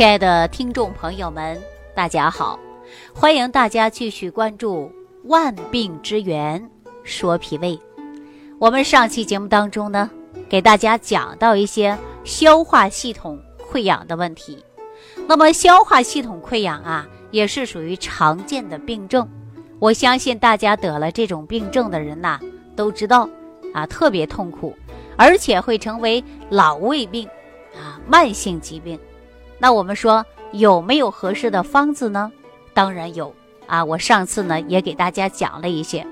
亲爱的听众朋友们，大家好！欢迎大家继续关注《万病之源说脾胃》。我们上期节目当中呢，给大家讲到一些消化系统溃疡的问题。那么，消化系统溃疡啊，也是属于常见的病症。我相信大家得了这种病症的人呐，都知道啊，特别痛苦，而且会成为老胃病啊，慢性疾病。那我们说有没有合适的方子呢？当然有啊！我上次呢也给大家讲了一些。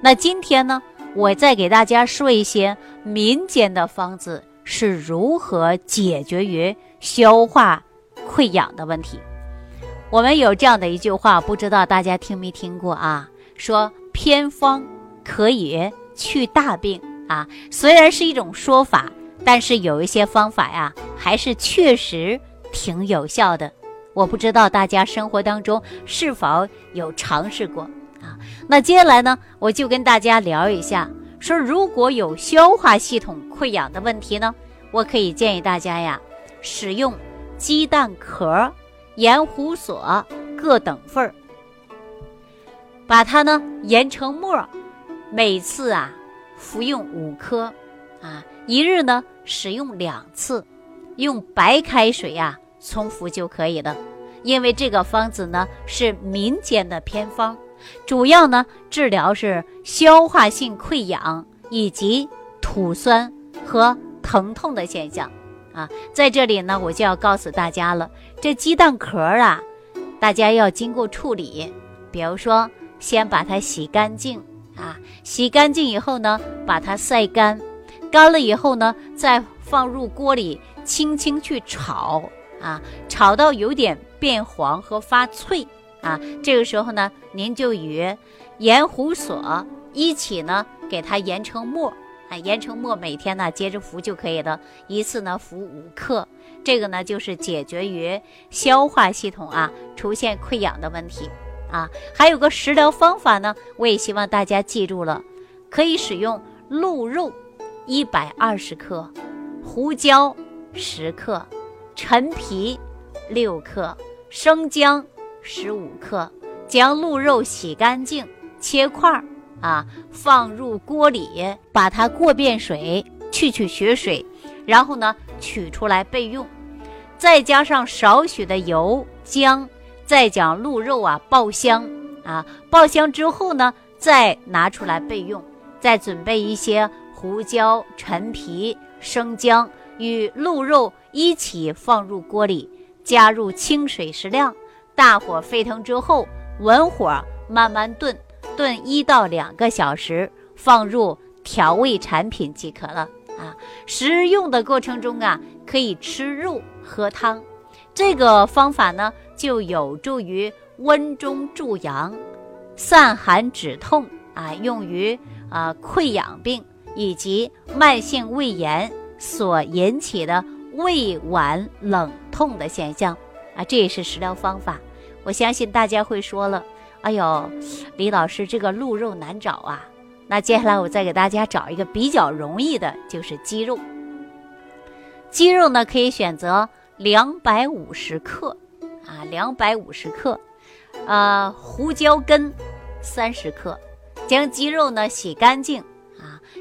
那今天呢，我再给大家说一些民间的方子是如何解决于消化溃疡的问题。我们有这样的一句话，不知道大家听没听过啊？说偏方可以去大病啊，虽然是一种说法，但是有一些方法呀，还是确实。挺有效的，我不知道大家生活当中是否有尝试过啊？那接下来呢，我就跟大家聊一下，说如果有消化系统溃疡的问题呢，我可以建议大家呀，使用鸡蛋壳、盐胡索各等份儿，把它呢研成末，每次啊服用五颗，啊一日呢使用两次，用白开水呀。冲服就可以了，因为这个方子呢是民间的偏方，主要呢治疗是消化性溃疡以及吐酸和疼痛的现象啊。在这里呢，我就要告诉大家了，这鸡蛋壳啊，大家要经过处理，比如说先把它洗干净啊，洗干净以后呢，把它晒干，干了以后呢，再放入锅里轻轻去炒。啊，炒到有点变黄和发脆啊，这个时候呢，您就与盐胡索一起呢，给它研成末啊，研成末，每天呢接着服就可以了，一次呢服五克，这个呢就是解决于消化系统啊出现溃疡的问题啊。还有个食疗方法呢，我也希望大家记住了，可以使用鹿肉一百二十克，胡椒十克。陈皮六克，生姜十五克，将鹿肉洗干净，切块儿啊，放入锅里，把它过遍水，去去血水，然后呢取出来备用。再加上少许的油姜，再将鹿肉啊爆香啊，爆香之后呢，再拿出来备用。再准备一些胡椒、陈皮、生姜。与鹿肉一起放入锅里，加入清水适量，大火沸腾之后，文火慢慢炖，炖一到两个小时，放入调味产品即可了啊。食用的过程中啊，可以吃肉喝汤，这个方法呢就有助于温中助阳、散寒止痛啊，用于啊溃疡病以及慢性胃炎。所引起的胃脘冷痛的现象啊，这也是食疗方法。我相信大家会说了，哎呦，李老师这个鹿肉难找啊。那接下来我再给大家找一个比较容易的，就是鸡肉。鸡肉呢可以选择两百五十克啊，两百五十克，呃，胡椒根三十克，将鸡肉呢洗干净。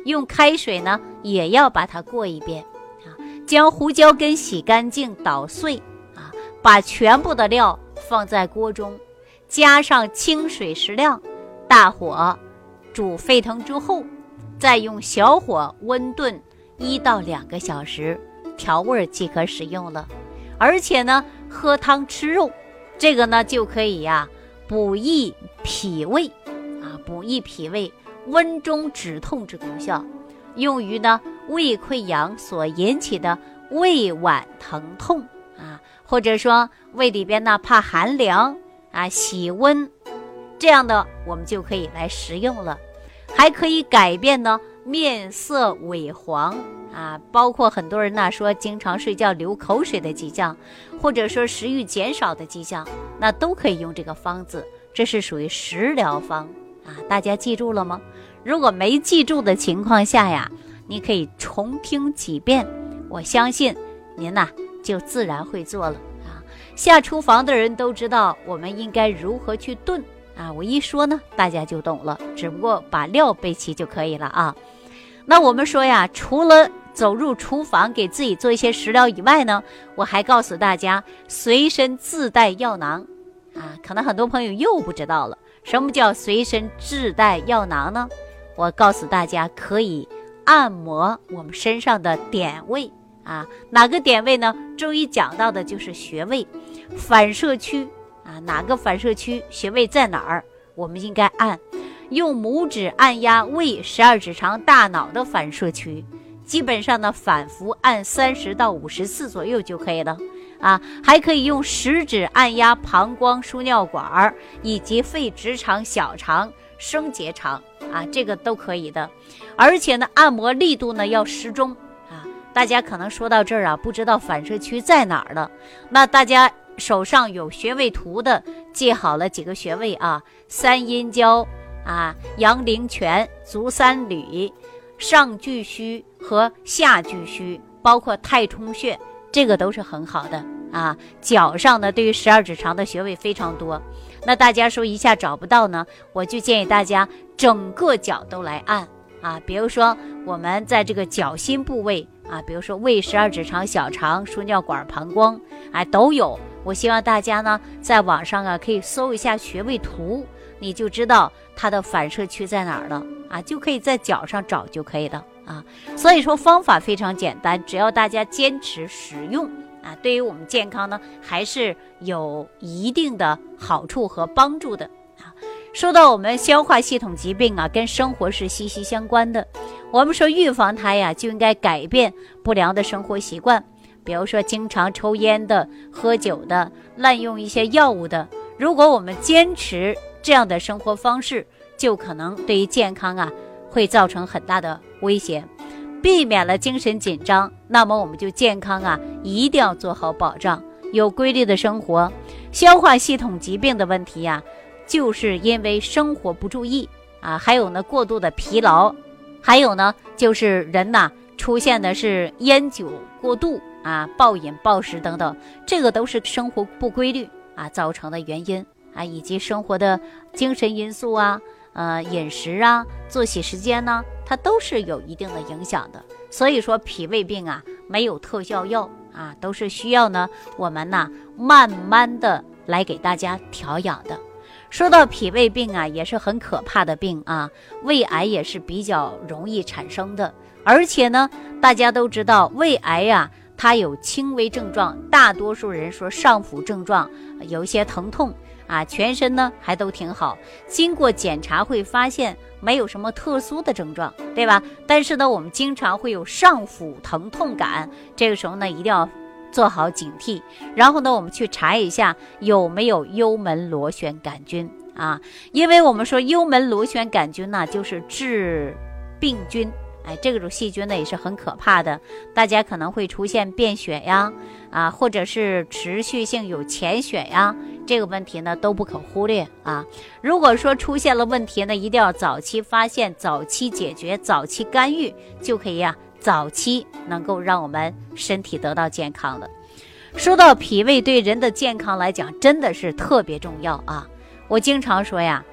用开水呢，也要把它过一遍啊。将胡椒根洗干净捣碎啊，把全部的料放在锅中，加上清水适量，大火煮沸腾之后，再用小火温炖一到两个小时，调味即可使用了。而且呢，喝汤吃肉，这个呢就可以呀，补益脾胃啊，补益脾胃。温中止痛之功效，用于呢胃溃疡所引起的胃脘疼痛啊，或者说胃里边呢怕寒凉啊，喜温，这样的我们就可以来食用了。还可以改变呢面色萎黄啊，包括很多人呢说经常睡觉流口水的迹象，或者说食欲减少的迹象，那都可以用这个方子，这是属于食疗方。啊，大家记住了吗？如果没记住的情况下呀，你可以重听几遍，我相信您呐就自然会做了啊。下厨房的人都知道我们应该如何去炖啊。我一说呢，大家就懂了，只不过把料备齐就可以了啊。那我们说呀，除了走入厨房给自己做一些食疗以外呢，我还告诉大家，随身自带药囊啊。可能很多朋友又不知道了，什么叫随身自带药囊呢？我告诉大家，可以按摩我们身上的点位啊。哪个点位呢？中医讲到的就是穴位、反射区啊。哪个反射区穴位在哪儿？我们应该按。用拇指按压胃十二指肠大脑的反射区，基本上呢反复按三十到五十次左右就可以了啊。还可以用食指按压膀胱、输尿管以及肺、直肠、小肠、升结肠啊，这个都可以的。而且呢，按摩力度呢要适中啊。大家可能说到这儿啊，不知道反射区在哪儿了。那大家手上有穴位图的，记好了几个穴位啊，三阴交。啊，阳陵泉、足三里、上巨虚和下巨虚，包括太冲穴，这个都是很好的啊。脚上呢，对于十二指肠的穴位非常多。那大家说一下找不到呢，我就建议大家整个脚都来按啊。比如说我们在这个脚心部位啊，比如说胃、十二指肠、小肠、输尿管、膀胱，哎，都有。我希望大家呢，在网上啊，可以搜一下穴位图。你就知道它的反射区在哪儿了啊，就可以在脚上找就可以了啊。所以说方法非常简单，只要大家坚持使用啊，对于我们健康呢还是有一定的好处和帮助的啊。说到我们消化系统疾病啊，跟生活是息息相关的。我们说预防它呀，就应该改变不良的生活习惯，比如说经常抽烟的、喝酒的、滥用一些药物的。如果我们坚持，这样的生活方式就可能对于健康啊会造成很大的威胁，避免了精神紧张，那么我们就健康啊一定要做好保障，有规律的生活。消化系统疾病的问题呀，就是因为生活不注意啊，还有呢过度的疲劳，还有呢就是人呐出现的是烟酒过度啊、暴饮暴食等等，这个都是生活不规律啊造成的原因。啊，以及生活的精神因素啊，呃，饮食啊，作息时间呢，它都是有一定的影响的。所以说，脾胃病啊，没有特效药啊，都是需要呢，我们呢，慢慢的来给大家调养的。说到脾胃病啊，也是很可怕的病啊，胃癌也是比较容易产生的。而且呢，大家都知道，胃癌呀，它有轻微症状，大多数人说上腹症状有一些疼痛。啊，全身呢还都挺好，经过检查会发现没有什么特殊的症状，对吧？但是呢，我们经常会有上腹疼痛感，这个时候呢一定要做好警惕。然后呢，我们去查一下有没有幽门螺旋杆菌啊，因为我们说幽门螺旋杆菌呢就是致病菌。哎，这种细菌呢也是很可怕的，大家可能会出现便血呀，啊，或者是持续性有潜血呀，这个问题呢都不可忽略啊。如果说出现了问题呢，一定要早期发现、早期解决、早期干预，就可以呀，早期能够让我们身体得到健康了。说到脾胃对人的健康来讲，真的是特别重要啊。我经常说呀，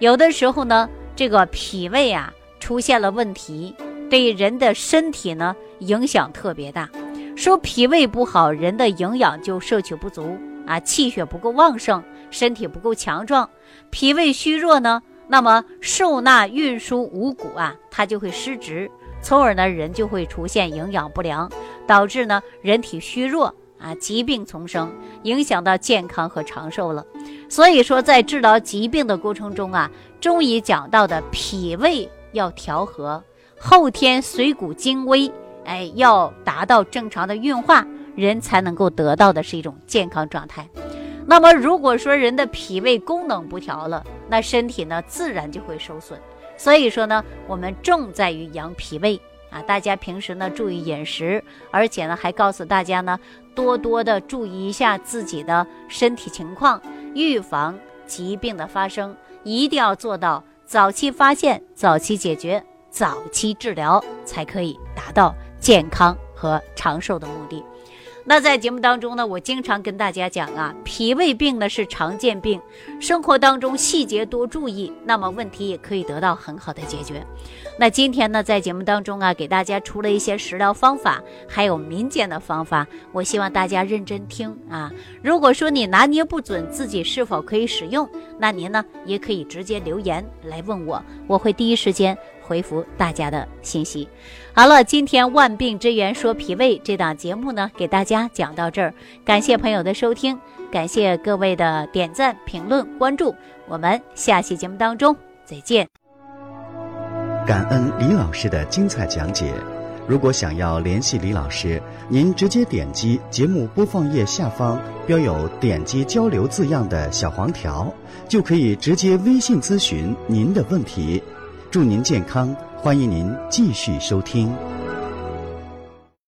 有的时候呢，这个脾胃啊出现了问题。对人的身体呢影响特别大，说脾胃不好，人的营养就摄取不足啊，气血不够旺盛，身体不够强壮。脾胃虚弱呢，那么受纳运输五谷啊，它就会失职，从而呢人就会出现营养不良，导致呢人体虚弱啊，疾病丛生，影响到健康和长寿了。所以说，在治疗疾病的过程中啊，中医讲到的脾胃要调和。后天水谷精微，哎，要达到正常的运化，人才能够得到的是一种健康状态。那么，如果说人的脾胃功能不调了，那身体呢自然就会受损。所以说呢，我们重在于养脾胃啊！大家平时呢注意饮食，而且呢还告诉大家呢，多多的注意一下自己的身体情况，预防疾病的发生，一定要做到早期发现、早期解决。早期治疗才可以达到健康和长寿的目的。那在节目当中呢，我经常跟大家讲啊，脾胃病呢是常见病，生活当中细节多注意，那么问题也可以得到很好的解决。那今天呢，在节目当中啊，给大家出了一些食疗方法，还有民间的方法，我希望大家认真听啊。如果说你拿捏不准自己是否可以使用，那您呢也可以直接留言来问我，我会第一时间。回复大家的信息。好了，今天万病之源说脾胃这档节目呢，给大家讲到这儿。感谢朋友的收听，感谢各位的点赞、评论、关注。我们下期节目当中再见。感恩李老师的精彩讲解。如果想要联系李老师，您直接点击节目播放页下方标有“点击交流”字样的小黄条，就可以直接微信咨询您的问题。祝您健康，欢迎您继续收听。